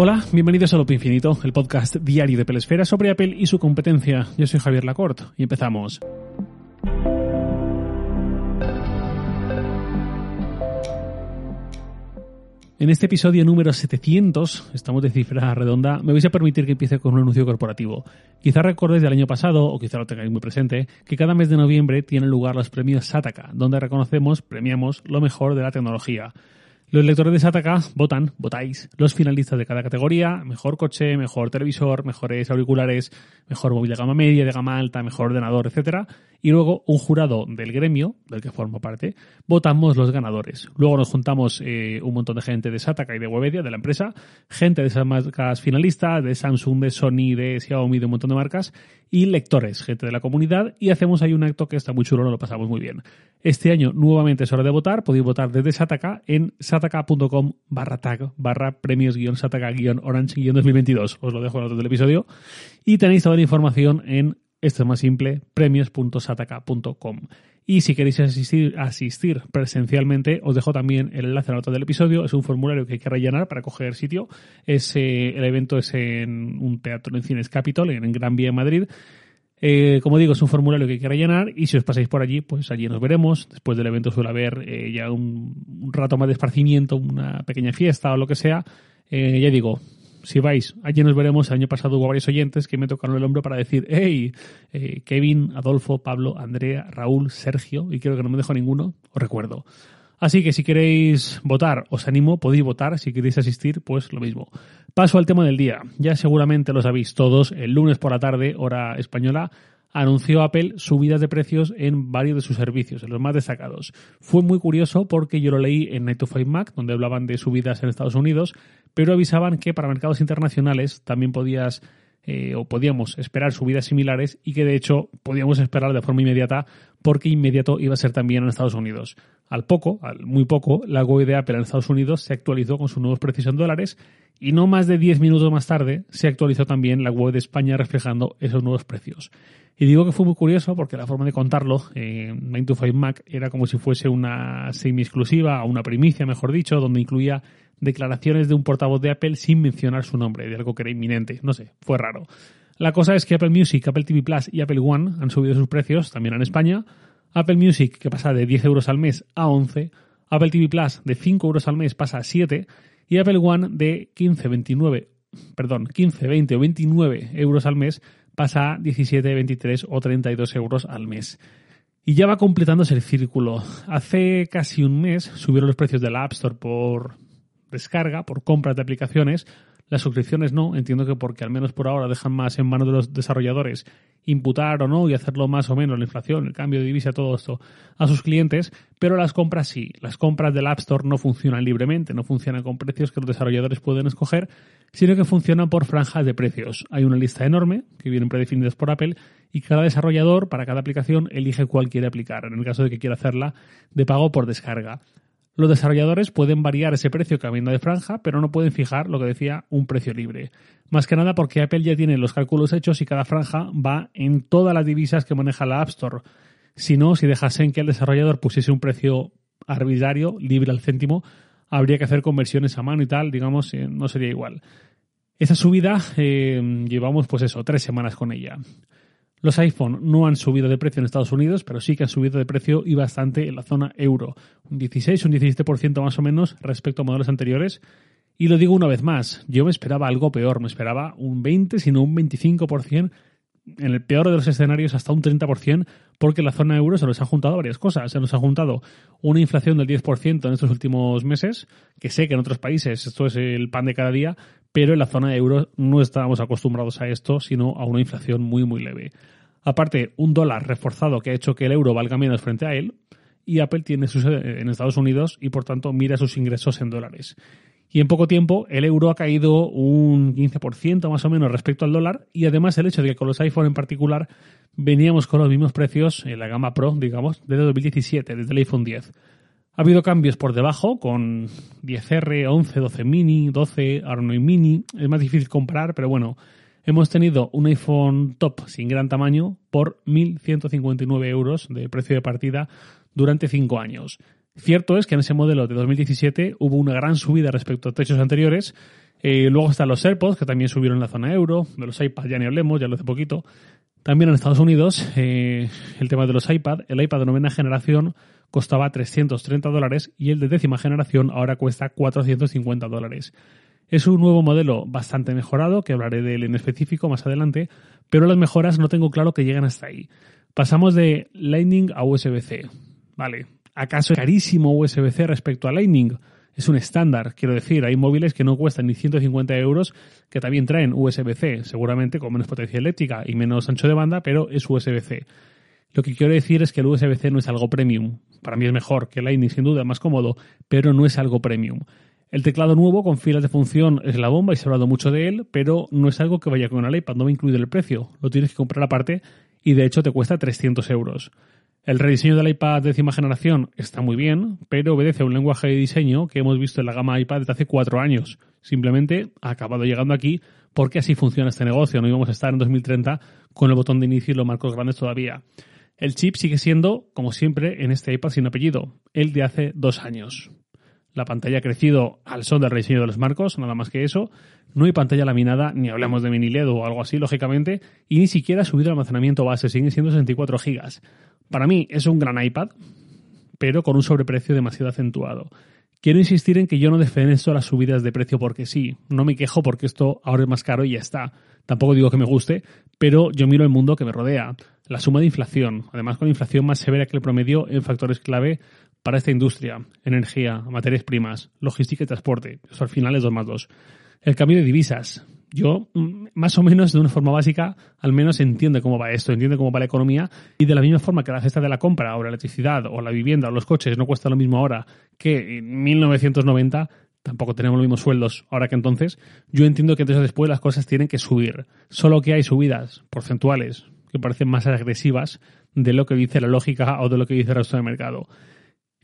Hola, bienvenidos a Loop Infinito, el podcast diario de Pelesfera sobre Apple y su competencia. Yo soy Javier Lacorte y empezamos. En este episodio número 700, estamos de cifra redonda, me vais a permitir que empiece con un anuncio corporativo. Quizá recordéis del año pasado, o quizá lo tengáis muy presente, que cada mes de noviembre tienen lugar los premios Sataka, donde reconocemos, premiamos lo mejor de la tecnología. Los lectores de Sataka votan, votáis, los finalistas de cada categoría, mejor coche, mejor televisor, mejores auriculares, mejor móvil de gama media, de gama alta, mejor ordenador, etcétera, y luego un jurado del gremio, del que formo parte, votamos los ganadores. Luego nos juntamos eh, un montón de gente de Sataka y de Webedia, de la empresa, gente de esas marcas finalistas, de Samsung, de Sony, de Xiaomi, de un montón de marcas, y lectores, gente de la comunidad, y hacemos ahí un acto que está muy chulo, nos lo pasamos muy bien. Este año nuevamente es hora de votar, podéis votar desde Sataka en sataka.com barra tag barra premios guion sataka guion orange guion 2022. Os lo dejo en el otro del episodio. Y tenéis toda la información en, esto es más simple, premios.sataka.com. Y si queréis asistir, presencialmente, os dejo también el enlace en la nota del episodio. Es un formulario que hay que rellenar para coger sitio. Es, eh, el evento es en un teatro en Cines Capitol, en Gran Vía, en Madrid. Eh, como digo, es un formulario que hay que rellenar y si os pasáis por allí, pues allí nos veremos. Después del evento suele haber eh, ya un, rato más de esparcimiento, una pequeña fiesta o lo que sea. Ya digo, si vais, allí nos veremos. El año pasado hubo varios oyentes que me tocaron el hombro para decir, hey, eh, Kevin, Adolfo, Pablo, Andrea, Raúl, Sergio, y creo que no me dejo ninguno, os recuerdo. Así que si queréis votar, os animo, podéis votar. Si queréis asistir, pues lo mismo. Paso al tema del día. Ya seguramente lo sabéis todos. El lunes por la tarde, hora española, anunció Apple subidas de precios en varios de sus servicios, en los más destacados. Fue muy curioso porque yo lo leí en Night to Five Mac, donde hablaban de subidas en Estados Unidos, pero avisaban que para mercados internacionales también podías eh, o podíamos esperar subidas similares y que de hecho podíamos esperar de forma inmediata porque inmediato iba a ser también en Estados Unidos. Al poco, al muy poco, la web de Apple en Estados Unidos se actualizó con sus nuevos precios en dólares y no más de 10 minutos más tarde se actualizó también la web de España reflejando esos nuevos precios. Y digo que fue muy curioso porque la forma de contarlo en 9 to 5 Mac era como si fuese una semi-exclusiva, o una primicia, mejor dicho, donde incluía declaraciones de un portavoz de Apple sin mencionar su nombre, de algo que era inminente. No sé, fue raro. La cosa es que Apple Music, Apple TV Plus y Apple One han subido sus precios, también en España. Apple Music, que pasa de 10 euros al mes a 11. Apple TV Plus, de 5 euros al mes, pasa a 7. Y Apple One, de 15, 29, perdón, 15, 20 o 29 euros al mes, pasa a 17, 23 o 32 euros al mes. Y ya va completándose el círculo. Hace casi un mes subieron los precios de la App Store por descarga, por compras de aplicaciones. Las suscripciones no, entiendo que porque al menos por ahora dejan más en manos de los desarrolladores imputar o no y hacerlo más o menos la inflación, el cambio de divisa, todo esto a sus clientes, pero las compras sí. Las compras del App Store no funcionan libremente, no funcionan con precios que los desarrolladores pueden escoger, sino que funcionan por franjas de precios. Hay una lista enorme que vienen predefinidas por Apple y cada desarrollador para cada aplicación elige cuál quiere aplicar, en el caso de que quiera hacerla de pago por descarga. Los desarrolladores pueden variar ese precio cambiando de franja, pero no pueden fijar lo que decía un precio libre. Más que nada porque Apple ya tiene los cálculos hechos y cada franja va en todas las divisas que maneja la App Store. Si no, si dejasen que el desarrollador pusiese un precio arbitrario, libre al céntimo, habría que hacer conversiones a mano y tal, digamos, eh, no sería igual. Esa subida eh, llevamos pues eso, tres semanas con ella. Los iPhone no han subido de precio en Estados Unidos, pero sí que han subido de precio y bastante en la zona euro. Un 16, un 17% más o menos respecto a modelos anteriores. Y lo digo una vez más, yo me esperaba algo peor, me esperaba un 20, sino un 25%, en el peor de los escenarios hasta un 30%, porque en la zona euro se nos ha juntado varias cosas. Se nos ha juntado una inflación del 10% en estos últimos meses, que sé que en otros países esto es el pan de cada día, pero en la zona de euro no estábamos acostumbrados a esto, sino a una inflación muy, muy leve. Aparte, un dólar reforzado que ha hecho que el euro valga menos frente a él, y Apple tiene su sede en Estados Unidos y por tanto mira sus ingresos en dólares. Y en poco tiempo el euro ha caído un 15% más o menos respecto al dólar y además el hecho de que con los iPhone en particular veníamos con los mismos precios en la gama Pro, digamos, desde 2017, desde el iPhone 10. Ha habido cambios por debajo con 10R, 11, 12 mini, 12, ahora no mini. Es más difícil comprar, pero bueno, hemos tenido un iPhone top sin gran tamaño por 1.159 euros de precio de partida durante 5 años. Cierto es que en ese modelo de 2017 hubo una gran subida respecto a techos anteriores Eh, luego están los AirPods, que también subieron en la zona euro. De los iPads ya ni hablemos, ya lo hace poquito. También en Estados Unidos, eh, el tema de los iPad. El iPad de novena generación costaba 330 dólares y el de décima generación ahora cuesta 450 dólares. Es un nuevo modelo bastante mejorado, que hablaré de él en específico más adelante, pero las mejoras no tengo claro que lleguen hasta ahí. Pasamos de Lightning a USB-C. Vale, ¿acaso es carísimo USB-C respecto a Lightning? Es un estándar, quiero decir, hay móviles que no cuestan ni 150 euros que también traen USB-C, seguramente con menos potencia eléctrica y menos ancho de banda, pero es USB-C. Lo que quiero decir es que el USB-C no es algo premium. Para mí es mejor que Lightning, sin duda, más cómodo, pero no es algo premium. El teclado nuevo con filas de función es la bomba y se ha hablado mucho de él, pero no es algo que vaya con el iPad, no va incluido el precio. Lo tienes que comprar aparte y de hecho te cuesta 300 euros. El rediseño del iPad décima generación está muy bien, pero obedece a un lenguaje de diseño que hemos visto en la gama iPad desde hace cuatro años. Simplemente ha acabado llegando aquí porque así funciona este negocio. No íbamos a estar en 2030 con el botón de inicio y los marcos grandes todavía. El chip sigue siendo, como siempre, en este iPad sin apellido, el de hace dos años. La pantalla ha crecido al son del rediseño de los marcos, nada más que eso. No hay pantalla laminada, ni hablamos de mini LED o algo así, lógicamente, y ni siquiera ha subido el almacenamiento base, sigue siendo 64 GB. Para mí es un gran iPad, pero con un sobreprecio demasiado acentuado. Quiero insistir en que yo no defenso las subidas de precio porque sí. No me quejo porque esto ahora es más caro y ya está. Tampoco digo que me guste, pero yo miro el mundo que me rodea. La suma de inflación, además con inflación más severa que el promedio en factores clave para esta industria, energía, materias primas, logística y transporte. Eso al final es 2 más 2. El cambio de divisas. Yo, mm, más o menos de una forma básica, al menos entiendo cómo va esto, entiende cómo va la economía y de la misma forma que la cesta de la compra o la electricidad o la vivienda o los coches no cuesta lo mismo ahora que en 1990, tampoco tenemos los mismos sueldos ahora que entonces, yo entiendo que entonces después las cosas tienen que subir. Solo que hay subidas porcentuales que parecen más agresivas de lo que dice la lógica o de lo que dice el resto del mercado.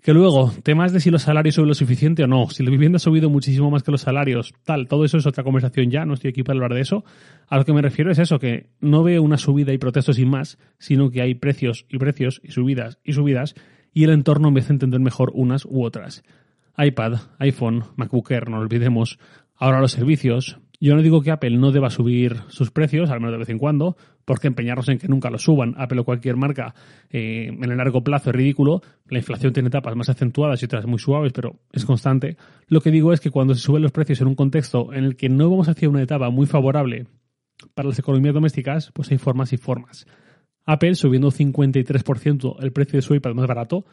Que luego, temas de si los salarios suben lo suficiente o no, si la vivienda ha subido muchísimo más que los salarios, tal, todo eso es otra conversación ya, no estoy aquí para hablar de eso. A lo que me refiero es eso, que no veo una subida y protesto sin más, sino que hay precios y precios y subidas y subidas, y el entorno me hace entender mejor unas u otras. iPad, iPhone, MacBook Air, no olvidemos, ahora los servicios, yo no digo que Apple no deba subir sus precios, al menos de vez en cuando, porque empeñarnos en que nunca los suban, Apple o cualquier marca, eh, en el largo plazo es ridículo. La inflación tiene etapas más acentuadas y otras muy suaves, pero es constante. Lo que digo es que cuando se suben los precios en un contexto en el que no vamos hacia una etapa muy favorable para las economías domésticas, pues hay formas y formas. Apple subiendo un 53% el precio de su iPad más barato,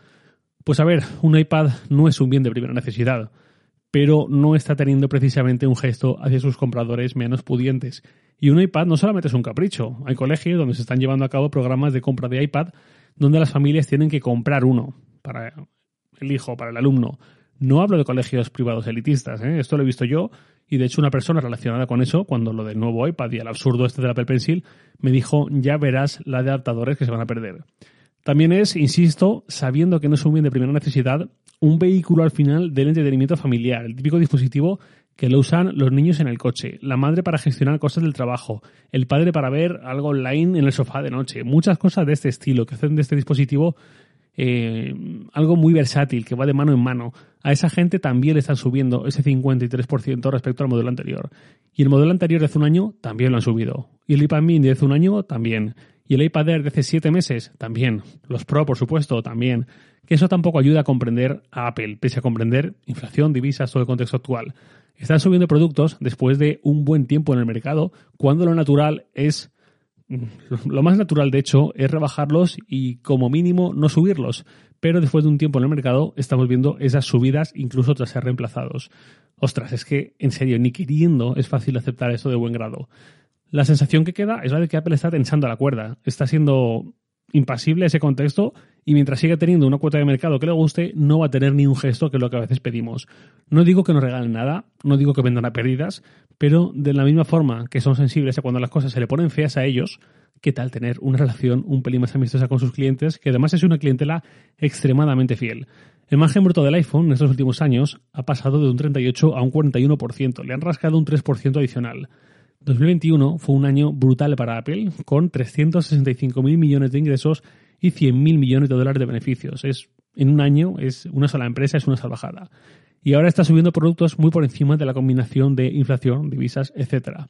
pues a ver, un iPad no es un bien de primera necesidad pero no está teniendo precisamente un gesto hacia sus compradores menos pudientes. Y un iPad no solamente es un capricho, hay colegios donde se están llevando a cabo programas de compra de iPad donde las familias tienen que comprar uno para el hijo, para el alumno. No hablo de colegios privados elitistas, ¿eh? esto lo he visto yo y de hecho una persona relacionada con eso, cuando lo del nuevo iPad y el absurdo este del Apple Pencil, me dijo ya verás la de adaptadores que se van a perder. También es, insisto, sabiendo que no es un bien de primera necesidad, un vehículo al final del entretenimiento familiar, el típico dispositivo que lo usan los niños en el coche, la madre para gestionar cosas del trabajo, el padre para ver algo online en el sofá de noche, muchas cosas de este estilo que hacen de este dispositivo eh, algo muy versátil, que va de mano en mano. A esa gente también le están subiendo ese 53% respecto al modelo anterior. Y el modelo anterior de hace un año también lo han subido. Y el iPad mini de hace un año también. Y el iPad de hace siete meses también. Los Pro, por supuesto, también que eso tampoco ayuda a comprender a Apple, pese a comprender inflación, divisas, todo el contexto actual. Están subiendo productos después de un buen tiempo en el mercado, cuando lo natural es, lo más natural de hecho, es rebajarlos y como mínimo no subirlos. Pero después de un tiempo en el mercado estamos viendo esas subidas incluso tras ser reemplazados. Ostras, es que en serio, ni queriendo es fácil aceptar esto de buen grado. La sensación que queda es la de que Apple está tensando la cuerda, está siendo impasible ese contexto y mientras siga teniendo una cuota de mercado que le guste, no va a tener ni un gesto que es lo que a veces pedimos. No digo que no regalen nada, no digo que vendan a pérdidas, pero de la misma forma que son sensibles a cuando las cosas se le ponen feas a ellos, ¿qué tal tener una relación un pelín más amistosa con sus clientes, que además es una clientela extremadamente fiel? El margen bruto del iPhone en estos últimos años ha pasado de un 38 a un 41%, le han rascado un 3% adicional. 2021 fue un año brutal para Apple, con 365.000 millones de ingresos y 100.000 millones de dólares de beneficios. Es, en un año, es una sola empresa, es una salvajada. y ahora está subiendo productos muy por encima de la combinación de inflación, divisas, etc.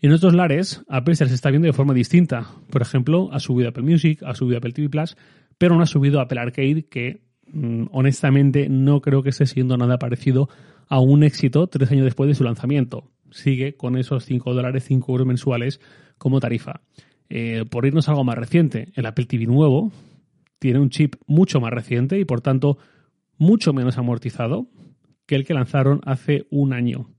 En otros lares, Apple se les está viendo de forma distinta. Por ejemplo, ha subido Apple Music, ha subido Apple TV Plus, pero no ha subido Apple Arcade, que mm, honestamente no creo que esté siendo nada parecido a un éxito tres años después de su lanzamiento. Sigue con esos 5 dólares, 5 euros mensuales como tarifa. Eh, por irnos a algo más reciente, el Apple TV nuevo tiene un chip mucho más reciente y por tanto mucho menos amortizado que el que lanzaron hace un año.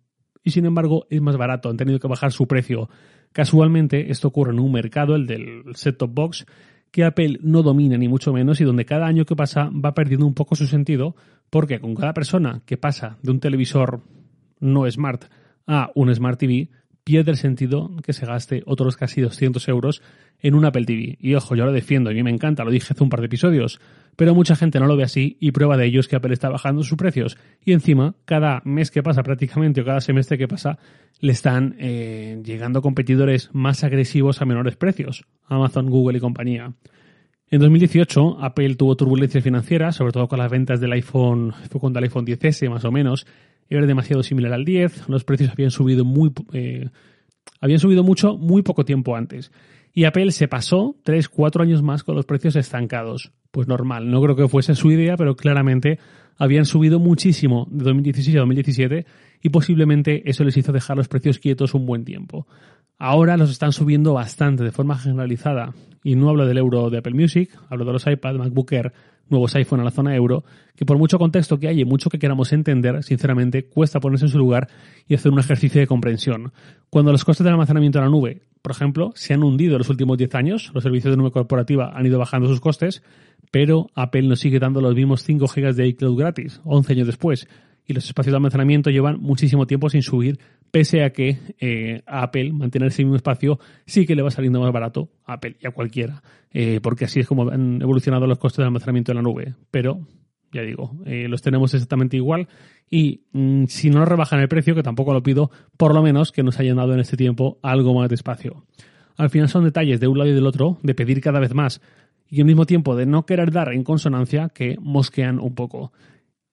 Y sin embargo es más barato, han tenido que bajar su precio. Casualmente esto ocurre en un mercado, el del set-top box, que Apple no domina ni mucho menos y donde cada año que pasa va perdiendo un poco su sentido porque con cada persona que pasa de un televisor no smart a un Smart TV, pierde el sentido que se gaste otros casi 200 euros en un Apple TV. Y ojo, yo lo defiendo, a mí me encanta, lo dije hace un par de episodios, pero mucha gente no lo ve así y prueba de ello es que Apple está bajando sus precios. Y encima, cada mes que pasa prácticamente o cada semestre que pasa, le están eh, llegando competidores más agresivos a menores precios, Amazon, Google y compañía. En 2018, Apple tuvo turbulencias financieras, sobre todo con las ventas del iPhone, fue con el iPhone 10S más o menos, era demasiado similar al 10, los precios habían subido muy eh, habían subido mucho muy poco tiempo antes. Y Apple se pasó 3, 4 años más con los precios estancados. Pues normal, no creo que fuese su idea, pero claramente habían subido muchísimo de 2016 a 2017 y posiblemente eso les hizo dejar los precios quietos un buen tiempo. Ahora los están subiendo bastante de forma generalizada y no hablo del euro de Apple Music, hablo de los iPad, MacBook Air, nuevos iPhone a la zona euro, que por mucho contexto que haya y mucho que queramos entender, sinceramente, cuesta ponerse en su lugar y hacer un ejercicio de comprensión. Cuando los costes del almacenamiento en la nube, por ejemplo, se han hundido en los últimos 10 años, los servicios de nube corporativa han ido bajando sus costes, pero Apple nos sigue dando los mismos 5 GB de iCloud gratis, 11 años después, y los espacios de almacenamiento llevan muchísimo tiempo sin subir, pese a que eh, a Apple mantener ese mismo espacio sí que le va saliendo más barato a Apple y a cualquiera, eh, porque así es como han evolucionado los costes de almacenamiento en la nube. Pero, ya digo, eh, los tenemos exactamente igual y mm, si no rebajan el precio, que tampoco lo pido, por lo menos que nos hayan dado en este tiempo algo más de espacio. Al final son detalles de un lado y del otro, de pedir cada vez más y al mismo tiempo de no querer dar en consonancia que mosquean un poco.